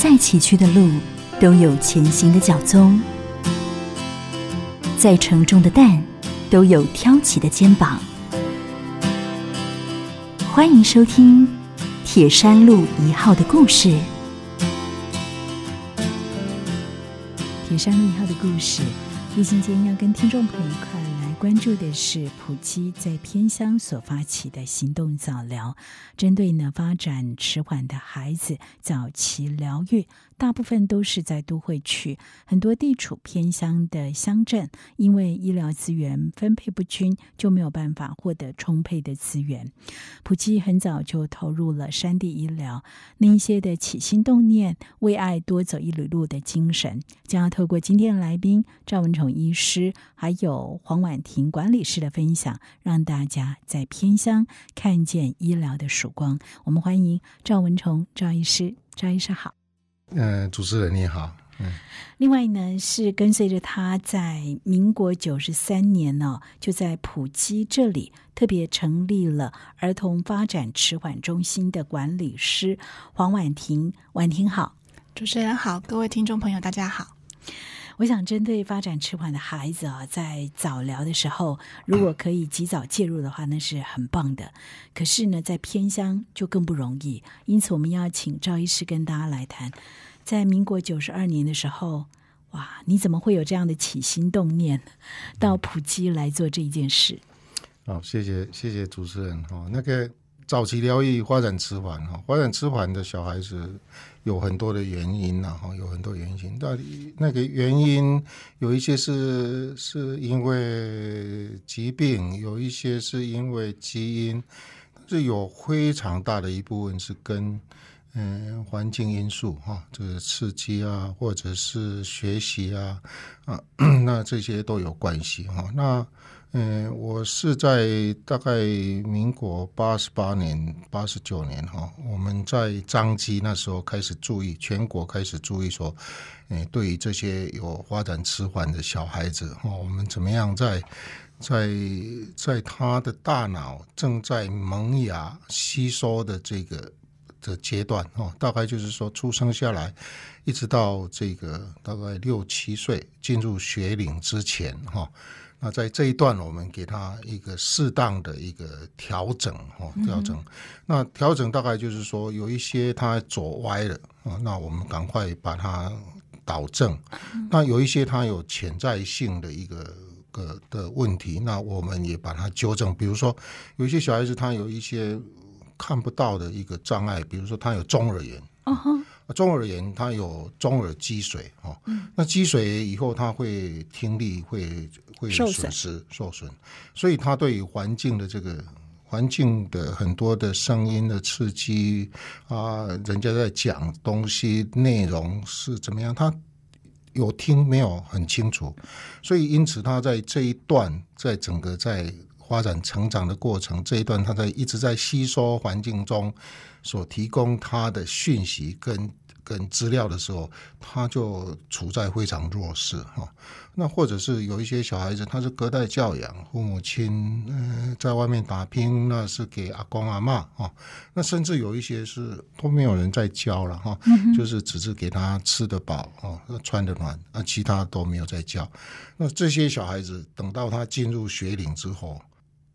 再崎岖的路都有前行的脚踪，再沉重的担都有挑起的肩膀。欢迎收听《铁山路一号》的故事，《铁山路一号》的故事。疫情间要跟听众朋友一块关注的是普基在偏乡所发起的行动早疗，针对呢发展迟缓的孩子早期疗愈。大部分都是在都会区，很多地处偏乡的乡镇，因为医疗资源分配不均，就没有办法获得充沛的资源。普济很早就投入了山地医疗，那一些的起心动念、为爱多走一里路的精神，将要透过今天的来宾赵文宠医师，还有黄婉婷管理师的分享，让大家在偏乡看见医疗的曙光。我们欢迎赵文宠赵医师，赵医师好。嗯，主持人你好。嗯，另外呢，是跟随着他在民国九十三年呢，就在普基这里特别成立了儿童发展迟缓中心的管理师黄婉婷。婉婷好，主持人好，各位听众朋友大家好。我想针对发展迟缓的孩子啊，在早疗的时候，如果可以及早介入的话，那是很棒的。可是呢，在偏乡就更不容易。因此，我们要请赵医师跟大家来谈，在民国九十二年的时候，哇，你怎么会有这样的起心动念，到普基来做这一件事？好，谢谢谢谢主持人哈。那个早期疗愈发展迟缓哈，发展迟缓的小孩子。有很多的原因呐，哈，有很多原因。到底那个原因有一些是是因为疾病，有一些是因为基因，但是有非常大的一部分是跟嗯环境因素哈，这个刺激啊，或者是学习啊啊，那这些都有关系哈。那嗯，我是在大概民国八十八年、八十九年哈，我们在张基那时候开始注意，全国开始注意说，诶，对于这些有发展迟缓的小孩子哈，我们怎么样在在在他的大脑正在萌芽、吸收的这个的阶段哈，大概就是说出生下来，一直到这个大概六七岁进入学龄之前哈。那在这一段，我们给他一个适当的一个调整，哈，调整。那调整大概就是说，有一些他左歪了啊，那我们赶快把它导正。那有一些他有潜在性的一个个的问题，那我们也把它纠正。比如说，有一些小孩子他有一些看不到的一个障碍，比如说他有中耳炎。中耳炎，它有中耳积水哦，那积水以后，它会听力会会损失受损，所以它对于环境的这个环境的很多的声音的刺激啊，人家在讲东西内容是怎么样，他有听没有很清楚，所以因此他在这一段，在整个在发展成长的过程这一段，他在一直在吸收环境中。所提供他的讯息跟跟资料的时候，他就处在非常弱势哈。那或者是有一些小孩子，他是隔代教养，父母亲嗯在外面打拼，那是给阿公阿妈哈。那甚至有一些是都没有人在教了哈，就是只是给他吃得饱哦，穿得暖，那其他都没有在教。那这些小孩子等到他进入学龄之后。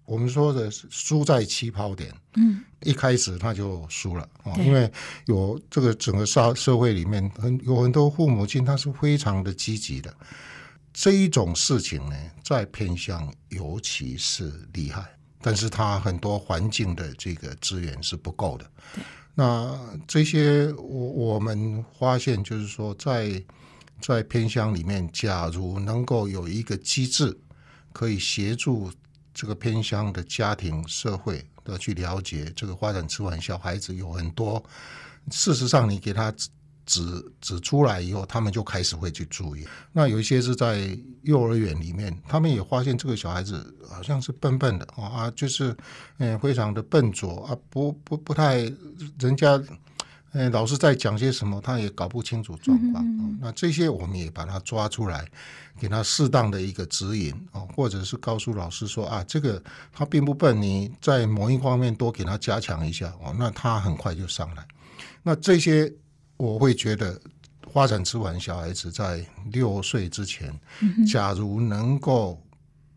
我们说的是输在起跑点，嗯，一开始他就输了啊，因为有这个整个社社会里面很有很多父母亲，他是非常的积极的。这一种事情呢，在偏向尤其是厉害，但是他很多环境的这个资源是不够的。那这些我我们发现就是说，在在偏乡里面，假如能够有一个机制可以协助。这个偏乡的家庭、社会都要去了解这个发展迟缓小孩子有很多。事实上，你给他指指出来以后，他们就开始会去注意。那有一些是在幼儿园里面，他们也发现这个小孩子好像是笨笨的啊，就是嗯，非常的笨拙啊，不不不太人家。嗯，老师在讲些什么，他也搞不清楚状况。那这些我们也把他抓出来，给他适当的一个指引哦，或者是告诉老师说啊，这个他并不笨，你在某一方面多给他加强一下哦，那他很快就上来。那这些我会觉得发展迟缓小孩子在六岁之前，假如能够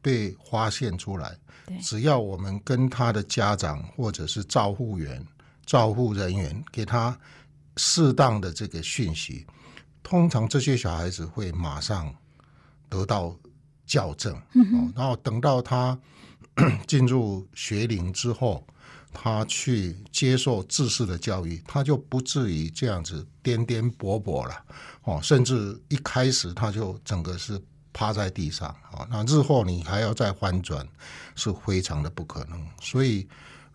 被发现出来，只要我们跟他的家长或者是照护员、照护人员给他适当的这个讯息，通常这些小孩子会马上得到校正，哦，然后等到他 进入学龄之后。他去接受知识的教育，他就不至于这样子颠颠簸簸了哦，甚至一开始他就整个是趴在地上啊，那日后你还要再翻转，是非常的不可能。所以，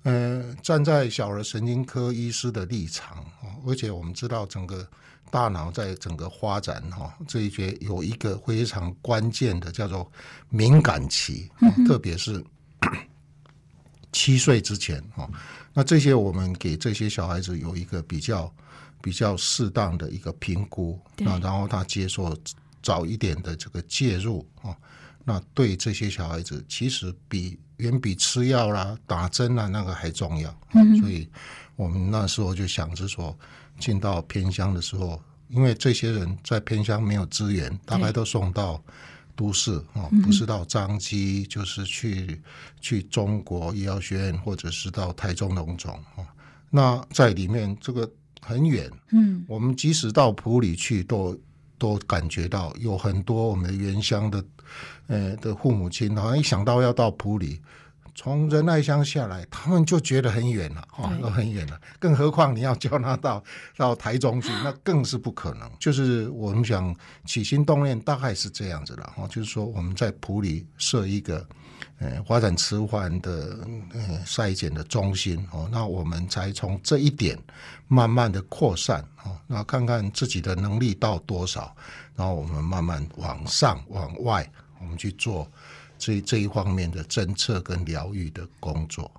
呃，站在小儿神经科医师的立场啊，而且我们知道整个大脑在整个发展哈这一节有一个非常关键的叫做敏感期，特别是。七岁之前哦，那这些我们给这些小孩子有一个比较比较适当的一个评估，那然后他接受早一点的这个介入哦，那对这些小孩子其实比远比吃药啦、打针啦那个还重要。所以我们那时候就想着说，进到偏乡的时候，因为这些人在偏乡没有资源，大概都送到。都市啊，不是到张基，就是去去中国医药学院，或者是到台中农总哦。那在里面这个很远，嗯，我们即使到埔里去，都都感觉到有很多我们的原乡的呃的父母亲，好像一想到要到普里。从仁爱乡下来，他们就觉得很远了，哦，都很远了。更何况你要叫他到 到台中去，那更是不可能。就是我们想起心动念，大概是这样子了，哈，就是说我们在普里设一个呃发展迟缓的呃筛检的中心，哦，那我们才从这一点慢慢的扩散，哦，那看看自己的能力到多少，然后我们慢慢往上往外，我们去做。这这一方面的侦测跟疗愈的工作，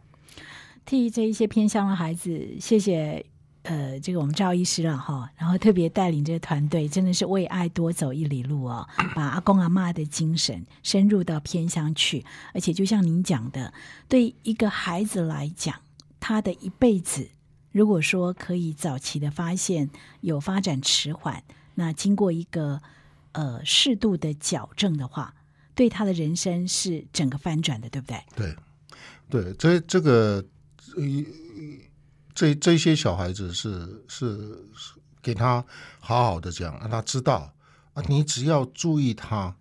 替这一些偏乡的孩子，谢谢呃，这个我们赵医师了哈，然后特别带领这个团队，真的是为爱多走一里路哦，把阿公阿妈的精神深入到偏乡去，而且就像您讲的，对一个孩子来讲，他的一辈子，如果说可以早期的发现有发展迟缓，那经过一个呃适度的矫正的话。对他的人生是整个翻转的，对不对？对，对，这这个，这这些小孩子是是给他好好的讲，让他知道啊，你只要注意他。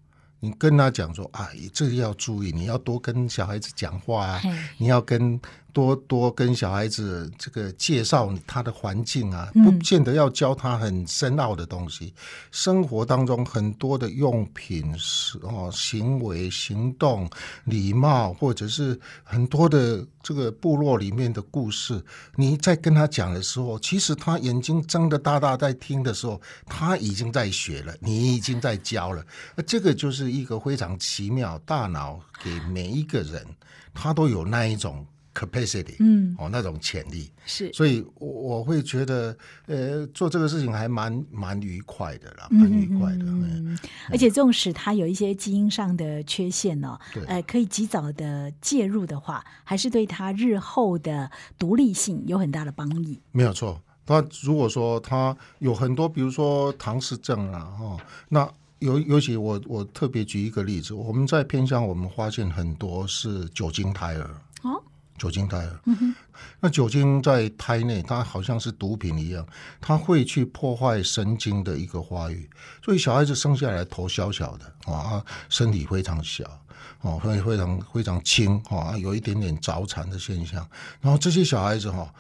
你跟他讲说啊，这个要注意，你要多跟小孩子讲话啊，你要跟多多跟小孩子这个介绍他的环境啊，不见得要教他很深奥的东西。生活当中很多的用品是哦，行为、行动、礼貌，或者是很多的这个部落里面的故事，你在跟他讲的时候，其实他眼睛睁得大大在听的时候，他已经在学了，你已经在教了。那这个就是。一个非常奇妙，大脑给每一个人，他都有那一种 capacity，嗯，哦，那种潜力是，所以我会觉得，呃，做这个事情还蛮蛮愉快的啦，蛮愉快的。嗯，而且纵使他有一些基因上的缺陷呢，呃，可以及早的介入的话，还是对他日后的独立性有很大的帮益。没有错，他如果说他有很多，比如说唐氏症啊，哈，那。尤尤其我我特别举一个例子，我们在偏向，我们发现很多是酒精胎儿哦，酒精胎儿，那酒精在胎内，它好像是毒品一样，它会去破坏神经的一个发育，所以小孩子生下来头小小的啊，身体非常小哦，会非常非常轻啊，有一点点早产的现象，然后这些小孩子哈。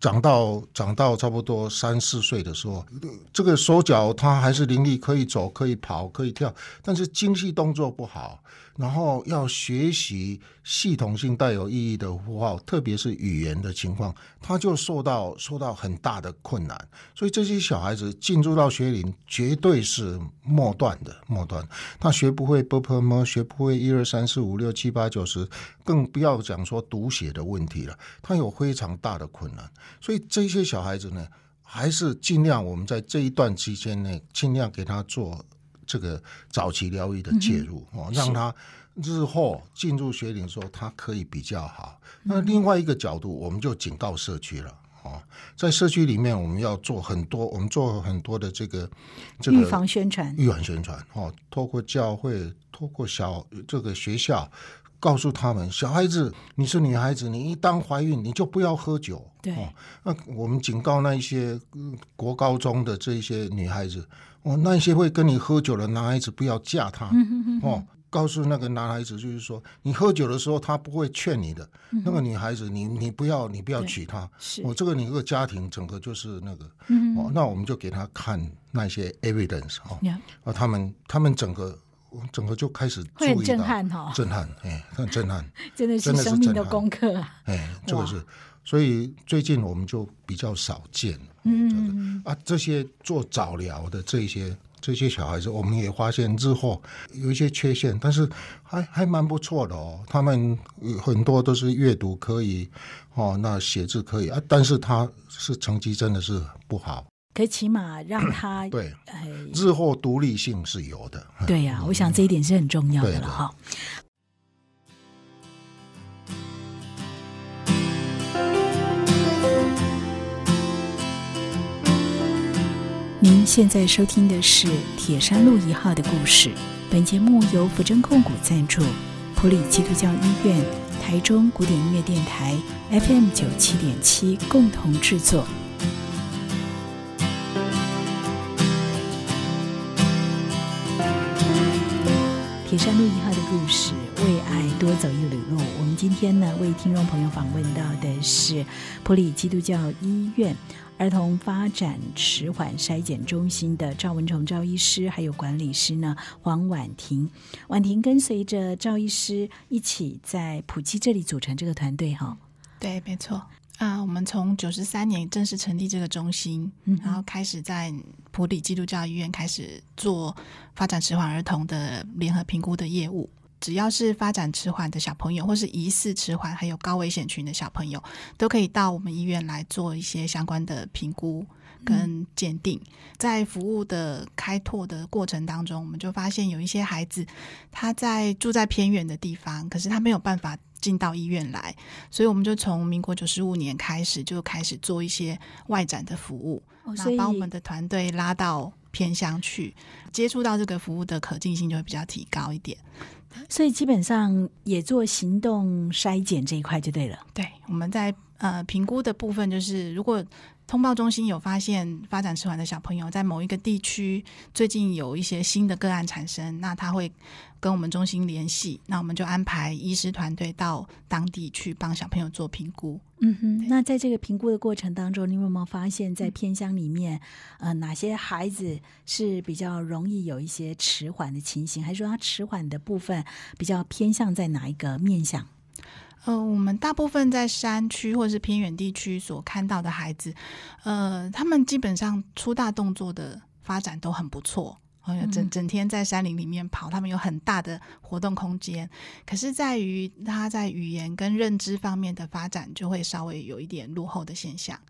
长到长到差不多三四岁的时候，这个手脚他还是伶俐，可以走，可以跑，可以跳，但是精细动作不好。然后要学习系统性带有意义的符号，特别是语言的情况，他就受到受到很大的困难。所以这些小孩子进入到学龄，绝对是末段的末段。他学不会 b p m，学不会一二三四五六七八九十，更不要讲说读写的问题了。他有非常大的困难。所以这些小孩子呢，还是尽量我们在这一段期间内，尽量给他做。这个早期疗愈的介入哦，让他日后进入学龄的时候，他可以比较好。那另外一个角度，我们就警告社区了哦，在社区里面，我们要做很多，我们做很多的这个这个预防宣传，预防宣传哦，透过教会，透过小这个学校，告诉他们，小孩子，你是女孩子，你一旦怀孕，你就不要喝酒。对哦，那我们警告那一些嗯国高中的这一些女孩子，哦，那些会跟你喝酒的男孩子，不要嫁他。哦，告诉那个男孩子，就是说，你喝酒的时候，他不会劝你的。那个女孩子，你你不要，你不要娶她。是我、这个你这个家庭整个就是那个。嗯哦，那我们就给他看那些 evidence 哦。呀啊，他们他们整个整个就开始会很震注意到撼哈，震撼，哎，很震撼，真的是真的是生命的功课啊。哎，这个是，所以最近我们就比较少见了嗯，啊。这些做早疗的这些这些小孩子，我们也发现日后有一些缺陷，但是还还蛮不错的哦。他们呃很多都是阅读可以哦，那写字可以啊，但是他是成绩真的是不好，可起码让他对，哎，日后独立性是有的。对呀、我想这一点是很重要的了哈。您现在收听的是铁山路一号的故事。本节目由福珍控股赞助，普里基督教医院、台中古典音乐电台 FM 九七点七共同制作。铁山路一号的故事，为爱多走一里路。我们今天呢，为听众朋友访问到的是普里基督教医院儿童发展迟缓筛检中心的赵文崇赵医师，还有管理师呢黄婉婷。婉婷跟随着赵医师一起在普基这里组成这个团队哈。对，没错。啊、我们从九十三年正式成立这个中心，然后开始在普里基督教医院开始做发展迟缓儿童的联合评估的业务。只要是发展迟缓的小朋友，或是疑似迟缓，还有高危险群的小朋友，都可以到我们医院来做一些相关的评估跟鉴定。在服务的开拓的过程当中，我们就发现有一些孩子他在住在偏远的地方，可是他没有办法进到医院来，所以我们就从民国九十五年开始就开始做一些外展的服务，哦所以那把我们的团队拉到偏乡去，接触到这个服务的可进性就会比较提高一点。所以基本上也做行动筛检这一块就对了。对，我们在呃评估的部分就是，如果通报中心有发现发展迟缓的小朋友在某一个地区最近有一些新的个案产生，那他会跟我们中心联系，那我们就安排医师团队到当地去帮小朋友做评估。嗯哼，那在这个评估的过程当中，你有没有发现，在偏乡里面，呃，哪些孩子是比较容易有一些迟缓的情形，还是说他迟缓的部分比较偏向在哪一个面向？呃，我们大部分在山区或是偏远地区所看到的孩子，呃，他们基本上粗大动作的发展都很不错。哦，整嗯整天在山林里面跑，他们有很大的活动空间。可是，在于他在语言跟认知方面的发展，就会稍微有一点落后的现象。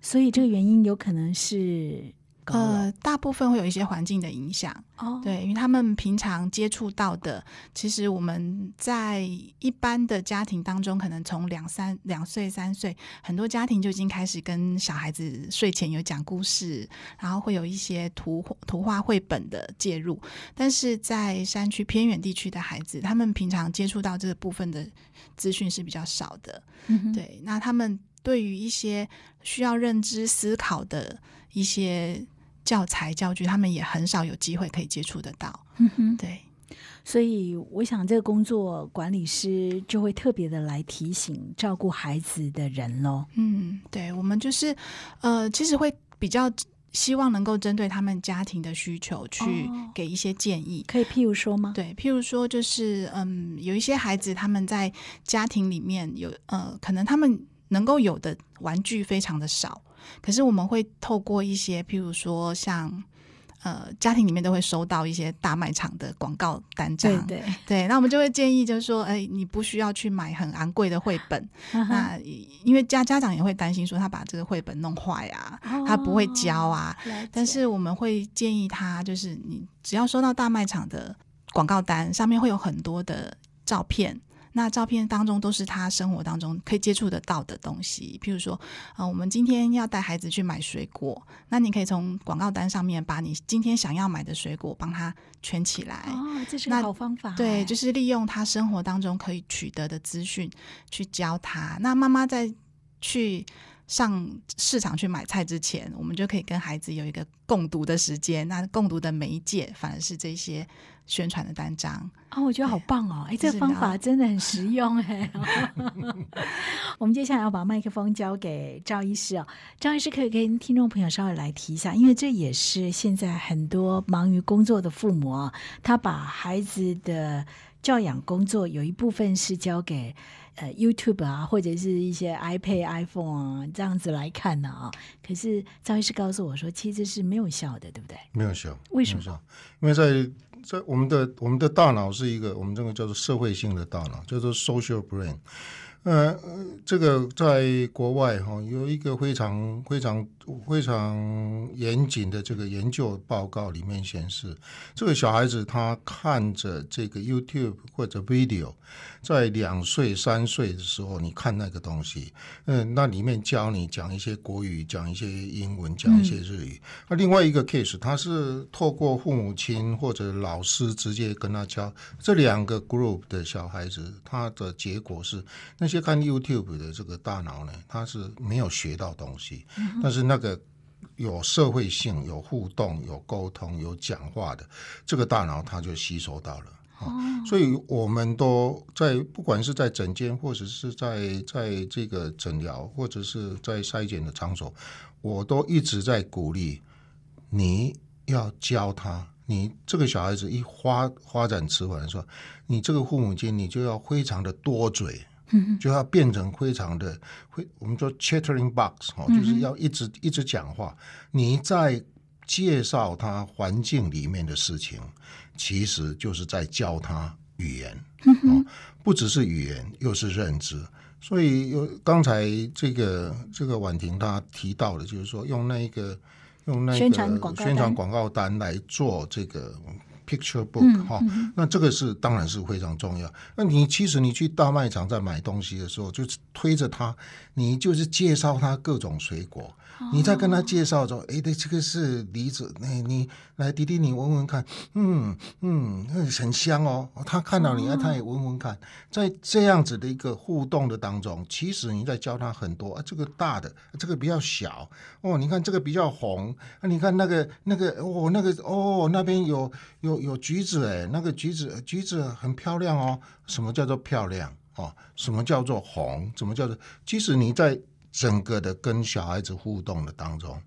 所以这个原因有可能是呃，大部分会有一些环境的影响。哦，对，因为他们平常接触到的，其实我们在一般的家庭当中，可能从两三两岁、三岁，很多家庭就已经开始跟小孩子睡前有讲故事，然后会有一些图图画绘本的介入。但是在山区偏远地区的孩子，他们平常接触到这个部分的资讯是比较少的。嗯，对，那他们对于一些需要认知思考的一些教材教具，他们也很少有机会可以接触得到。嗯哼，对，所以我想这个工作管理师就会特别的来提醒照顾孩子的人喽。嗯，对，我们就是呃，其实会比较希望能够针对他们家庭的需求去哦给一些建议。可以譬如说吗？对，譬如说，就是嗯，有一些孩子他们在家庭里面有呃，可能他们能够有的玩具非常的少，可是我们会透过一些，譬如说像呃，家庭里面都会收到一些大卖场的广告单张，对。对，对，那我们就会建议，就是说，哎，你不需要去买很昂贵的绘本，那因为家家长也会担心说他把这个绘本弄坏啊，他不会教啊，但是我们会建议他，就是你只要收到大卖场的广告单，上面会有很多的照片，那照片当中都是他生活当中可以接触得到的东西，譬如说，呃，我们今天要带孩子去买水果，那你可以从广告单上面把你今天想要买的水果帮他圈起来。哦，这是那个好方法。对，就是是利用他生活当中可以取得的资讯去教他。那妈妈在去上市场去买菜之前，我们就可以跟孩子有一个共读的时间。那共读的媒介反而是这些宣传的单张。哦，我觉得好棒哦！哎，这个方法真的很实用哎。我们接下来要把麦克风交给赵医师哦，赵医师可以跟听众朋友稍微来提一下，因为这也是现在很多忙于工作的父母啊，他把孩子的教养工作有一部分是交给。呃，YouTube 啊，或者是一些 iPad、iPhone 啊，这样子来看的啊。可是赵医师告诉我说，其实是没有效的，对不对？没有效，为什么效？因为在在我们的我们的大脑是一个我们这个叫做社会性的大脑，叫做 social brain。呃，这个在国外哈、有一个非常非常非常严谨的这个研究报告里面显示，这个小孩子他看着这个 YouTube 或者 video，在两岁三岁的时候，你看那个东西，嗯，那里面教你讲一些国语，讲一些英文，讲一些日语。那、另外一个 case，他是透过父母亲或者老师直接跟他教，这两个 group 的小孩子，他的结果是那些看 YouTube 的这个大脑呢，他是没有学到东西，但是那个。有社会性、有互动、有沟通、有讲话的，这个大脑它就吸收到了。哦，所以我们都在，不管是在诊间，或者是在在这个诊疗，或者是在筛检的场所，我都一直在鼓励你要教他。你这个小孩子一发发展迟缓的时候，你这个父母亲你就要非常的多嘴，就要变成非常的会，我们说 chattering box 哦，就是要一直一直讲话。你在介绍他环境里面的事情，其实就是在教他语言哦，不只是语言，又是认知。所以有刚才这个这个婉婷她提到的，就是说用那个用那个宣传广告单宣传广告单来做这个 picture book 嗯哈、那这个是当然是非常重要。那你其实你去大卖场在买东西的时候，就是推着他，你就是介绍他各种水果，你在跟他介绍说，哎，对，这个是梨子，哎，你来弟弟你闻闻看，嗯嗯，那很香哦。他看到你，啊，他也闻闻看，在这样子的一个互动的当中，其实你在教他很多啊，这个大的，这个比较小。哦，你看这个比较红，啊，你看那个那个哦，那个哦，那边有有有橘子哎，那个橘子橘子很漂亮哦。什么叫做漂亮哦？什么叫做红？什么叫做？即使你在整个的跟小孩子互动的当中，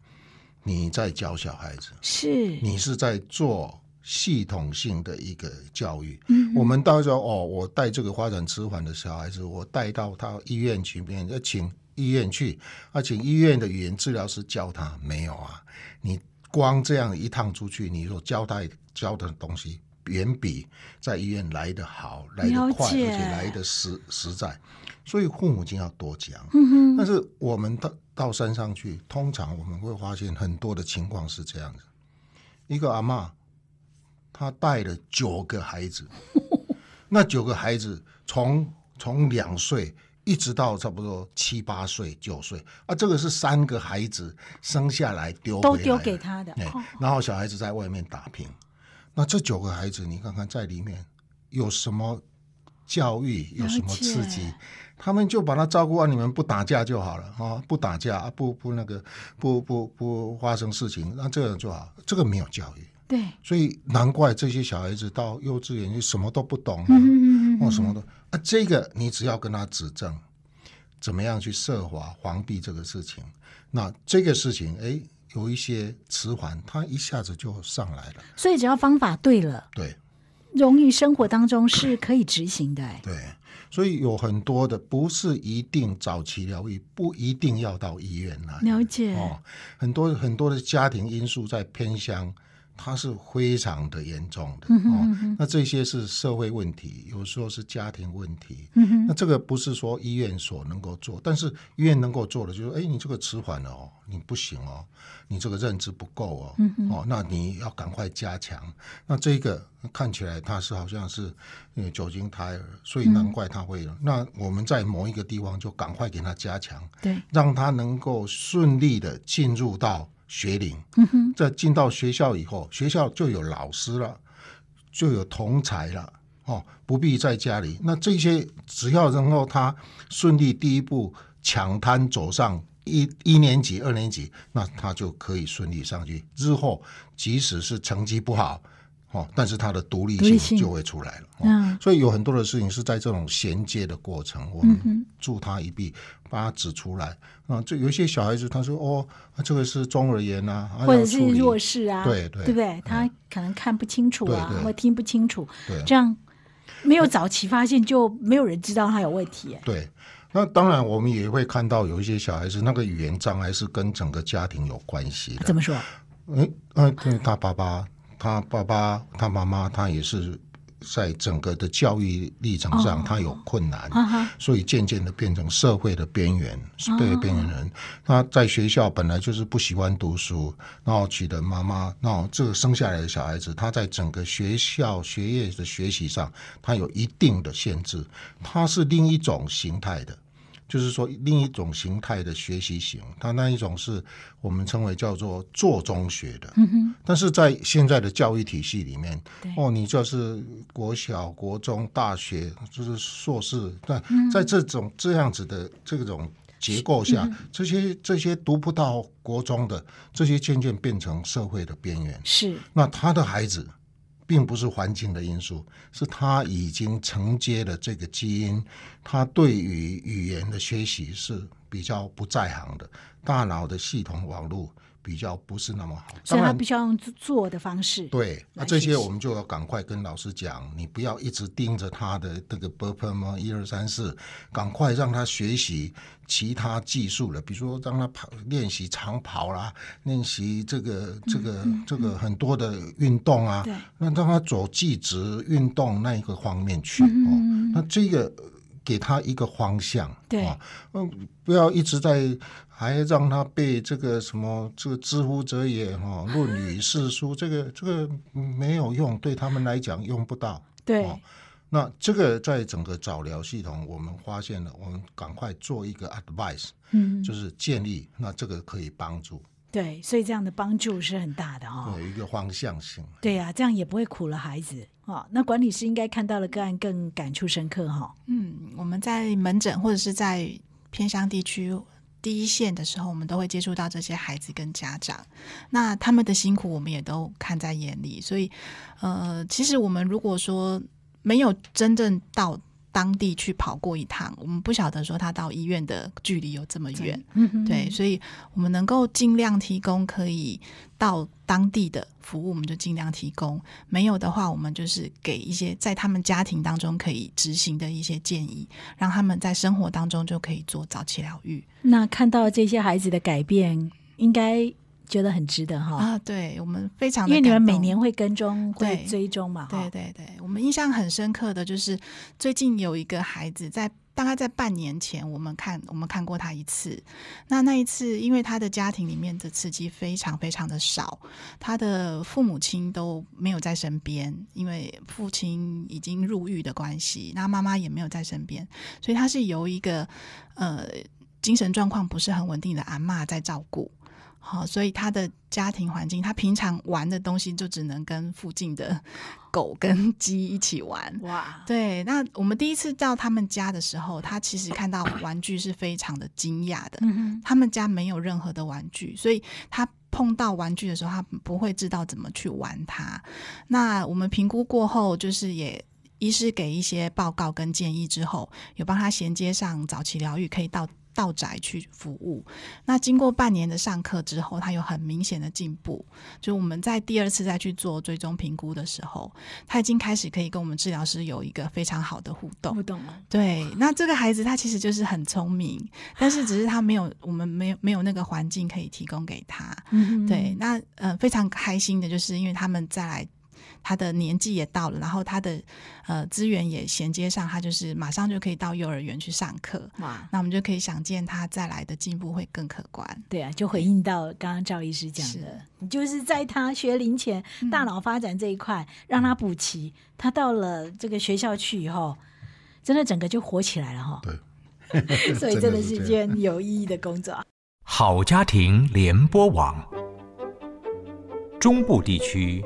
你在教小孩子，是，你是在做系统性的一个教育。嗯我们到时候哦，我带这个发展迟缓的小孩子，我带到他医院去面，要请医院去，要，请医院的语言治疗师教他，没有啊？你光这样一趟出去，你所交代交的东西，远比在医院来的好，来的快，而且来的实实在。所以父母亲要多讲。嗯哼，但是我们到到山上去，通常我们会发现很多的情况是这样子：一个阿嬷，她带了九个孩子，那九个孩子从从两岁一直到差不多七八岁、九岁啊，这个是三个孩子生下来丢都丢给他的。然后小孩子在外面打拼。那这九个孩子，你看看在里面有什么教育，有什么刺激？他们就把他照顾完，你们不打架就好了啊，不打架，啊不不那个，不不不发生事情，那这样就好。这个没有教育，对，所以难怪这些小孩子到幼稚园就什么都不懂啊，嗯嗯嗯哦，什么的啊，这个你只要跟他指正，怎么样去设法防避这个事情，那这个事情，哎，有一些迟缓，他一下子就上来了。所以只要方法对了，对容易生活当中是可以执行的。哎，对，所以有很多的不是一定早期疗愈，不一定要到医院来。了解。哦，很多很多的家庭因素在偏乡，它是非常的严重的嗯哦。那这些是社会问题，有时候是家庭问题。嗯那这个不是说医院所能够做，但是医院能够做的就是，哎，你这个迟缓了哦，你不行哦，你这个认知不够哦，嗯哦，那你要赶快加强。那这个看起来它是好像是呃酒精胎儿，所以难怪他会。那我们在某一个地方就赶快给他加强，对，让他能够顺利的进入到学龄。嗯哼，在进到学校以后，学校就有老师了，就有同才了，哦，不必在家里。那这些只要能够他顺利第一步抢滩走上一一年级、二年级，那他就可以顺利上去。日后即使是成绩不好，哦，但是他的独立性性就会出来了。哦嗯所以有很多的事情是在这种衔接的过程，我们助他一臂，把他指出来。啊，这有一些小孩子他说哦，啊这个是中耳炎啊，啊或者是弱势啊，对对对不对？他可能看不清楚啊，对对或听不清楚，对这样没有早期发现，就没有人知道他有问题。哎对，那当然我们也会看到有一些小孩子那个语言障碍是跟整个家庭有关系的。怎么说？诶，呃，因为他爸爸、他爸爸、他妈妈，他也是在整个的教育历程上，哦他有困难。所以渐渐的变成社会的边缘，被边缘人。他在学校本来就是不喜欢读书，然后娶的妈妈，然后这个生下来的小孩子，他在整个学校学业的学习上，他有一定的限制，他是另一种形态的。就是说，另一种形态的学习型，它那一种是我们称为叫做做中学的。嗯哼，但是在现在的教育体系里面，哦，你就是国小、国中、大学，就是硕士，那嗯。在这种这样子的这种结构下，嗯这些这些读不到国中的，这些渐渐变成社会的边缘。是。那他的孩子，并不是环境的因素，是他已经承接了这个基因，他对于语言的学习是比较不在行的，大脑的系统网络比较不是那么好。所以他必，须要用做做的方式。对，那这些我们就要赶快跟老师讲，你不要一直盯着他的这个 b u r p e 吗？一二三四，赶快让他学习其他技术了，比如说让他跑练习长跑啦，练习这个这个这个很多的运动啊，那让他走技职运动那一个方面去、哦。那这个呃给他一个方向，对。哦，嗯，不要一直在还让他背这个什么这个知乎者也哈，《论语》四书，这个这个没有用，对他们来讲用不到。对。哦那这个在整个早疗系统，我们发现了，我们赶快做一个 advice，嗯，就是建议，那这个可以帮助，对，所以这样的帮助是很大的哈、哦。有一个方向性。对呀、这样也不会苦了孩子哦。那管理师应该看到了个案更感触深刻哈、嗯，我们在门诊或者是在偏乡地区第一线的时候，我们都会接触到这些孩子跟家长，那他们的辛苦我们也都看在眼里。所以，呃，其实我们如果说没有真正到当地去跑过一趟，我们不晓得说他到医院的距离有这么远。嗯哼，对，所以我们能够尽量提供可以到当地的服务，我们就尽量提供；没有的话，我们就是给一些在他们家庭当中可以执行的一些建议，让他们在生活当中就可以做早期疗愈。那看到这些孩子的改变，应该觉得很值得哈、啊。对我们非常因为你们每年会跟踪、会对追踪嘛，对对对，我们印象很深刻的就是最近有一个孩子在。大概在半年前，我们看我们看过他一次。那那一次，因为他的家庭里面的刺激非常非常的少，他的父母亲都没有在身边，因为父亲已经入狱的关系，那妈妈也没有在身边，所以他是由一个呃精神状况不是很稳定的阿嬷在照顾。好，所以他的家庭环境，他平常玩的东西就只能跟附近的 狗跟鸡一起玩。哇，对，那我们第一次到他们家的时候，他其实看到玩具是非常的惊讶的。嗯哼，他们家没有任何的玩具，所以他碰到玩具的时候，他不会知道怎么去玩它。那我们评估过后，就是也医师给一些报告跟建议之后，有帮他衔接上早期疗愈，可以到到宅去服务。那经过半年的上课之后，他有很明显的进步。就我们在第二次再去做追踪评估的时候，他已经开始可以跟我们治疗师有一个非常好的互动。互动了。对，那这个孩子他其实就是很聪明，但是只是他没有我们没有没有那个环境可以提供给他。嗯对，那呃非常开心的就是因为他们再来。他的年纪也到了，然后他的呃资源也衔接上，他就是马上就可以到幼儿园去上课。哇，那我们就可以想见他再来的进步会更可观。对啊，就回应到刚刚赵医师讲的是，就是在他学龄前大脑发展这一块，让他补齐，他到了这个学校去以后，真的整个就活起来了哈。对，所以真的是一件有意义的工作。好家庭联播网，中部地区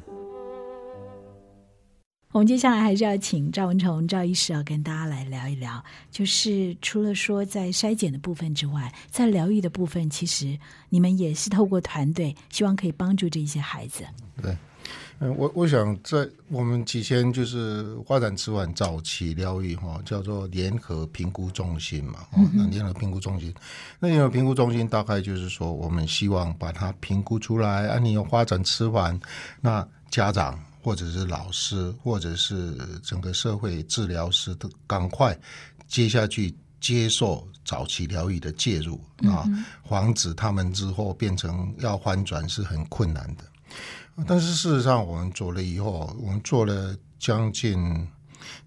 我们接下来还是要请赵文崇赵医师要跟大家来聊一聊，就是除了说在筛检的部分之外，在疗愈的部分，其实你们也是透过团队，希望可以帮助这些孩子。对，嗯，我我想在我们之前就是发展迟缓早期疗愈哈，叫做联合评估中心嘛，哦，那联合评估中心，那联合评估中心大概就是说，我们希望把它评估出来，啊，你有发展迟缓，那家长。或者是老师，或者是整个社会治疗师，都赶快接下去接受早期疗愈的介入啊，防止他们之后变成要翻转是很困难的。但是事实上，我们做了以后，我们做了将近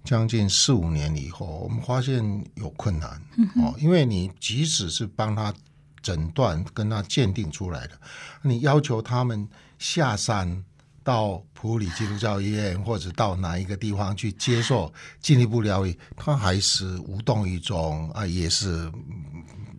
将近四五年以后，我们发现有困难哦，因为你即使是帮他诊断跟他鉴定出来的，你要求他们下山。到普里基督教医院，或者到哪一个地方去接受进一步疗愈，他还是无动于衷啊，也是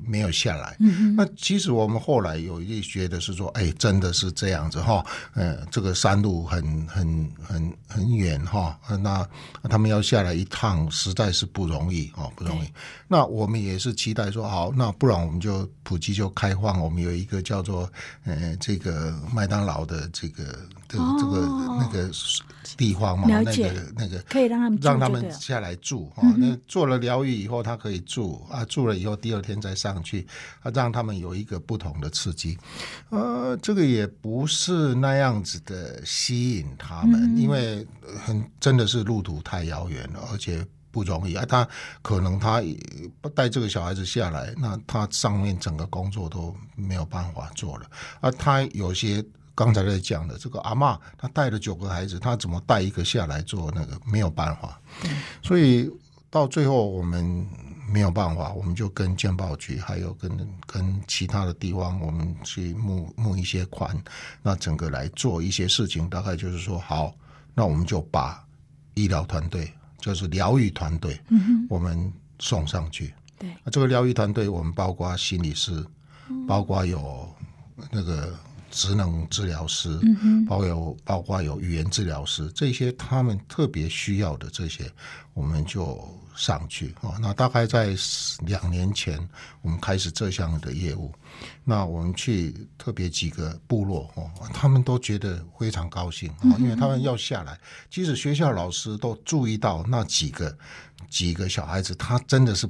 没有下来。嗯那其实我们后来有一觉得是说，哎，真的是这样子哈，呃，这个山路很很很很远哈，那他们要下来一趟实在是不容易哦，不容易。那我们也是期待说，好，那不然我们就普及就开放，我们有一个叫做呃这个麦当劳的这个。这个这个那个地方嘛，那个那个可以让他们让他们下来住哈。那做了疗愈以后，他可以住啊，住了以后第二天再上去啊，让他们有一个不同的刺激。呃，这个也不是那样子的吸引他们，因为很真的是路途太遥远了，而且不容易啊。他可能他带这个小孩子下来，那他上面整个工作都没有办法做了啊。他有些。刚才在讲的这个阿妈，她带了九个孩子，她怎么带一个下来做那个没有办法，所以到最后我们没有办法，我们就跟健保局还有跟跟其他的地方，我们去募募一些款，那整个来做一些事情，大概就是说好，那我们就把医疗团队，就是疗愈团队，嗯我们送上去。对，那这个疗愈团队，我们包括心理师，包括有那个。职能治疗师，嗯包括有包括有语言治疗师，这些他们特别需要的这些，我们就上去哦。那大概在两年前，我们开始这项的业务。那我们去特别几个部落哦，他们都觉得非常高兴啊，因为他们要下来。即使学校老师都注意到那几个几个小孩子，他真的是。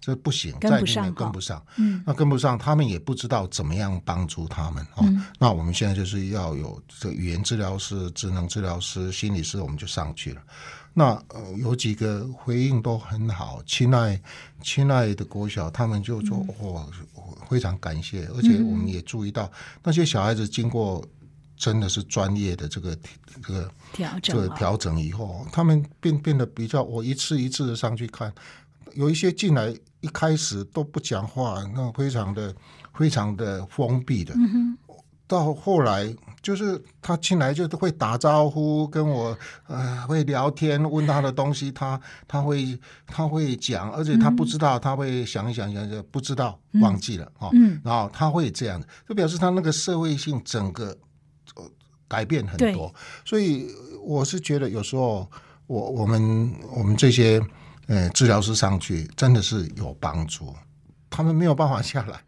这不行，跟不上，跟不上。嗯，那跟不上，他们也不知道怎么样帮助他们哦。那我们现在就是要有这语言治疗师、智能治疗师、心理师，我们就上去了。那呃，有几个回应都很好，亲爱亲爱的国小，他们就说哦，非常感谢，而且我们也注意到那些小孩子经过真的是专业的这个这个调这个调整以后，他们变变得比较，我一次一次的上去看。有一些进来一开始都不讲话，那非常的非常的封闭的。到后来就是他进来就会打招呼，跟我呃会聊天，问他的东西，他他会他会讲，而且他不知道，他会想一想想想，不知道忘记了哈。然后他会这样，就表示他那个社会性整个改变很多。所以我是觉得有时候我我们我们这些。呃，治疗师上去真的是有帮助，他们没有办法下来，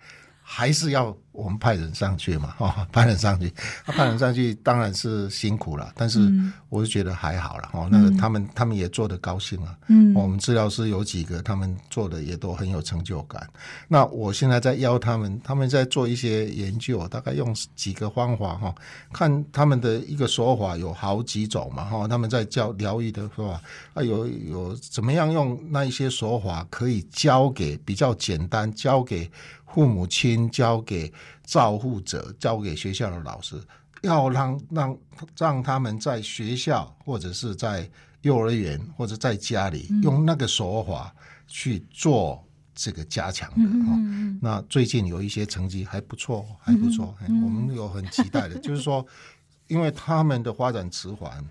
还是要我们派人上去嘛，哈，派人上去，他派人上去当然是辛苦了，但是我是觉得还好了，哦，那个他们他们也做得高兴啊，嗯，我们治疗师有几个，他们做的也都很有成就感。那我现在在邀他们，他们在做一些研究，大概用几个方法哈，看他们的一个手法有好几种嘛，哈，他们在教疗愈的是吧？啊，有有怎么样用那一些手法可以教给比较简单，教给。父母亲交给照护者，交给学校的老师，要让让让他们在学校或者是在幼儿园或者在家里用那个手法去做这个加强的哈。那最近有一些成绩还不错，还不错，我们有很期待的，就是说，因为他们的发展迟缓，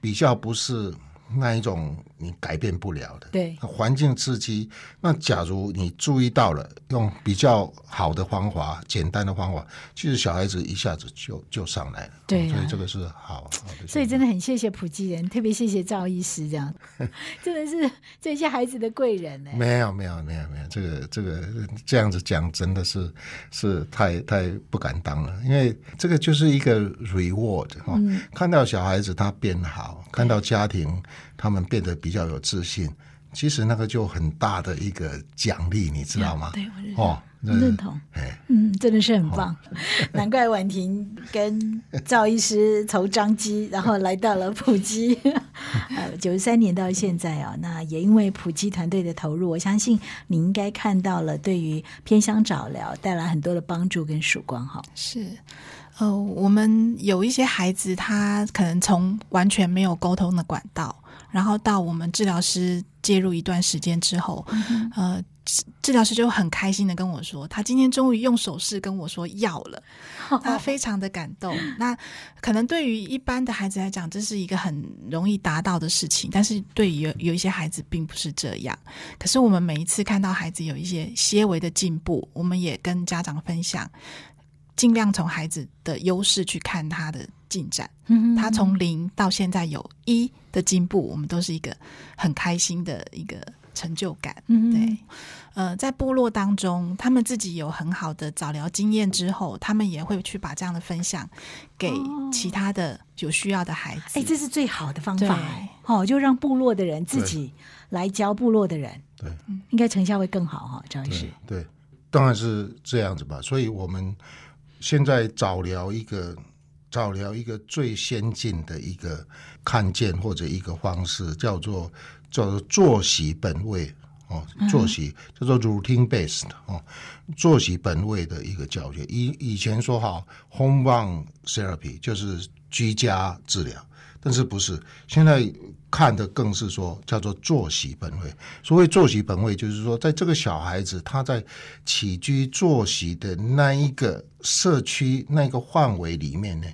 比较不是。那一种你改变不了的，对环境刺激。那假如你注意到了，用比较好的方法、简单的方法，其实小孩子一下子就就上来了。对，所以这个是好。所以真的很谢谢普吉人，特别谢谢赵医师，这样 真的是这些孩子的贵人呢。没有没有没有没有，这个这个这样子讲真的是是太太不敢当了，因为这个就是一个 reward 哈，看到小孩子他变好，看到家庭。他们变得比较有自信，其实那个就很大的一个奖励，你知道吗？对，哦，认同，嗯，真的是很棒。难怪婉婷跟赵医师从张基，然后来到了普基，呃，九十三年到现在啊，那也因为普基团队的投入，我相信你应该看到了对于偏乡早疗带来很多的帮助跟曙光。哈，是。呃，我们有一些孩子，他可能从完全没有沟通的管道，然后到我们治疗师介入一段时间之后，呃，治疗师就很开心的跟我说，他今天终于用手势跟我说要了，他非常的感动。那可能对于一般的孩子来讲，这是一个很容易达到的事情，但是对于有有一些孩子并不是这样。可是我们每一次看到孩子有一些些微的进步，我们也跟家长分享。尽量从孩子的优势去看他的进展，他从零到现在有一的进步，我们都是一个很开心的一个成就感。对，呃，在部落当中，他们自己有很好的早疗经验之后，他们也会去把这样的分享给其他的有需要的孩子。哎，这是最好的方法，哦，就让部落的人自己来教部落的人，对，应该成效会更好哈。张医师，对，当然是这样子吧。所以我们。现在早疗一个早疗一个最先进的一个看见或者一个方式，叫做叫做作息本位哦，作息叫做 routine based 哦，作息本位的一个教学。以以前说好 home bound therapy 就是居家治疗。但是不是现在看的更是说叫做作息本位。所谓作息本位，就是说在这个小孩子他在起居作息的那一个社区那个范围里面呢，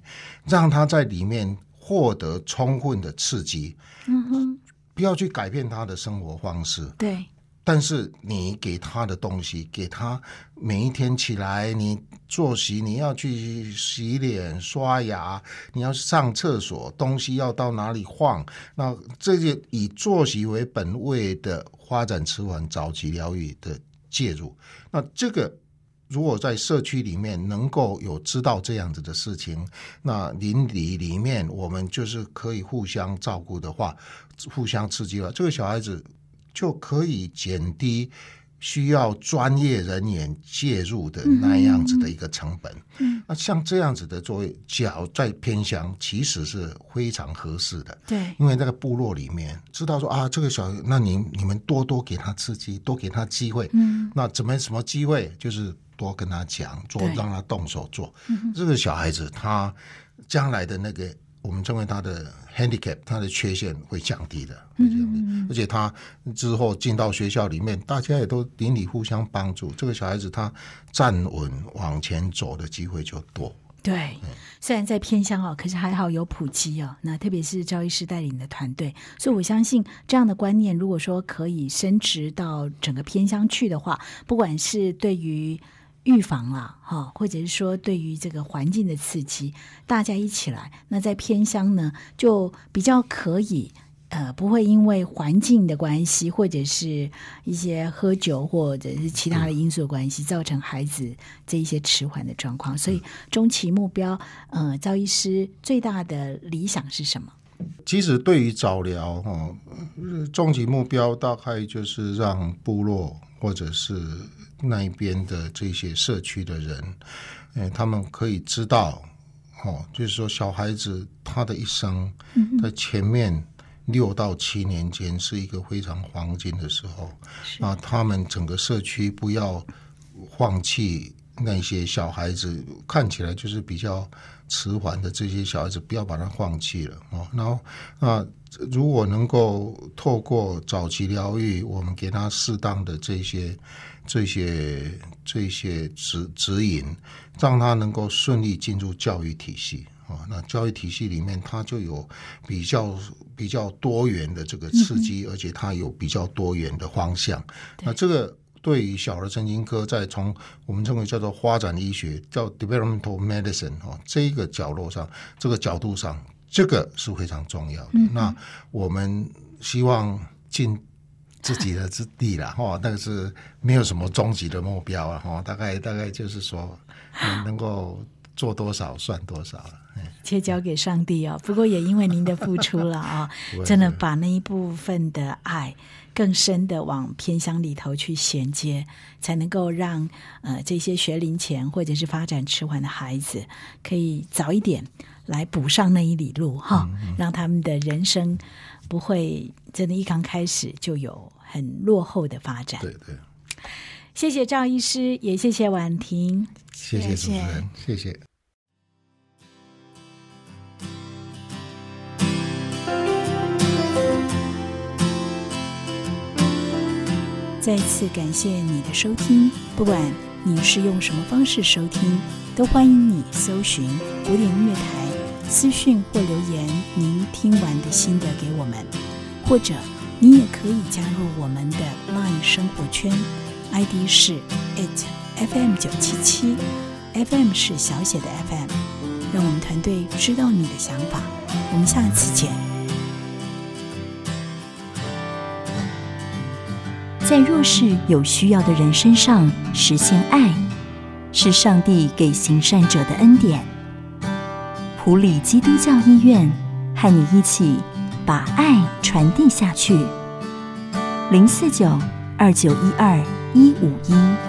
让他在里面获得充分的刺激。嗯哼，不要去改变他的生活方式。对。但是你给他的东西，给他每一天起来，你作息，你要去洗脸、刷牙，你要上厕所，东西要到哪里放？那这些以作息为本位的发展迟缓早期疗愈的介入，那这个如果在社区里面能够有知道这样子的事情，那邻里里面我们就是可以互相照顾的话，互相刺激了，这个小孩子。就可以减低需要专业人员介入的那样子的一个成本。嗯，那像这样子的作为脚在偏乡，其实是非常合适的。对，因为那个部落里面知道说啊，这个小，那你你们多多给他刺激，多给他机会。嗯，那怎么什么机会？就是多跟他讲，做让他动手做。嗯这个小孩子他将来的那个。我们称为他的 handicap，他的缺陷会降低的，会降低。而且他之后进到学校里面，大家也都邻里互相帮助，这个小孩子他站稳往前走的机会就多。对，虽然在偏乡哦，可是还好有普及哦。那特别是赵医师带领的团队，所以我相信这样的观念，如果说可以升值到整个偏乡去的话，不管是对于。预防啊，哈，或者是说对于这个环境的刺激，大家一起来，那在偏乡呢，就比较可以呃，不会因为环境的关系，或者是一些喝酒或者是其他的因素的关系，造成孩子这一些迟缓的状况。所以中期目标，呃，赵医师最大的理想是什么？其实对于早疗哦，呃终极目标大概就是让部落或者是那一边的这些社区的人，嗯，他们可以知道哦，就是说小孩子他的一生在前面六到七年间是一个非常黄金的时候，那他们整个社区不要放弃那些小孩子，看起来就是比较迟缓的这些小孩子，不要把他放弃了哦。然后那如果能够透过早期疗愈，我们给他适当的这些、这些、这些指指引，让他能够顺利进入教育体系啊。那教育体系里面，它就有比较比较多元的这个刺激，而且它有比较多元的方向。那这个。对于小儿神经科，在从我们称为叫做发展医学，叫 developmental medicine 哦，这一个角落上，这个角度上，这个是非常重要的。那我们希望尽 自己的之地了哈，但是没有什么终极的目标啊哈，大概大概就是说，能能够做多少算多少了。切交给上帝哦。不过也因为您的付出了 啊、真的把那一部分的爱更深的往偏乡里头去衔接，才能够让呃这些学龄前或者是发展迟缓的孩子，可以早一点来补上那一里路哈，让他们的人生不会真的一刚开始就有很落后的发展。对对，谢谢赵医师，也谢谢婉婷。谢谢主持人，谢谢。再次感谢你的收听，不管你是用什么方式收听，都欢迎你搜寻古典音乐台私讯或留言您听完的心得给我们，或者你也可以加入我们的 LINE 生活圈，ID 是 it FM 九七七，FM 是小写的 FM，让我们团队知道你的想法，我们下次见。在弱势有需要的人身上实现爱，是上帝给行善者的恩典。普里基督教医院和你一起把爱传递下去。零四九二九一二一五一。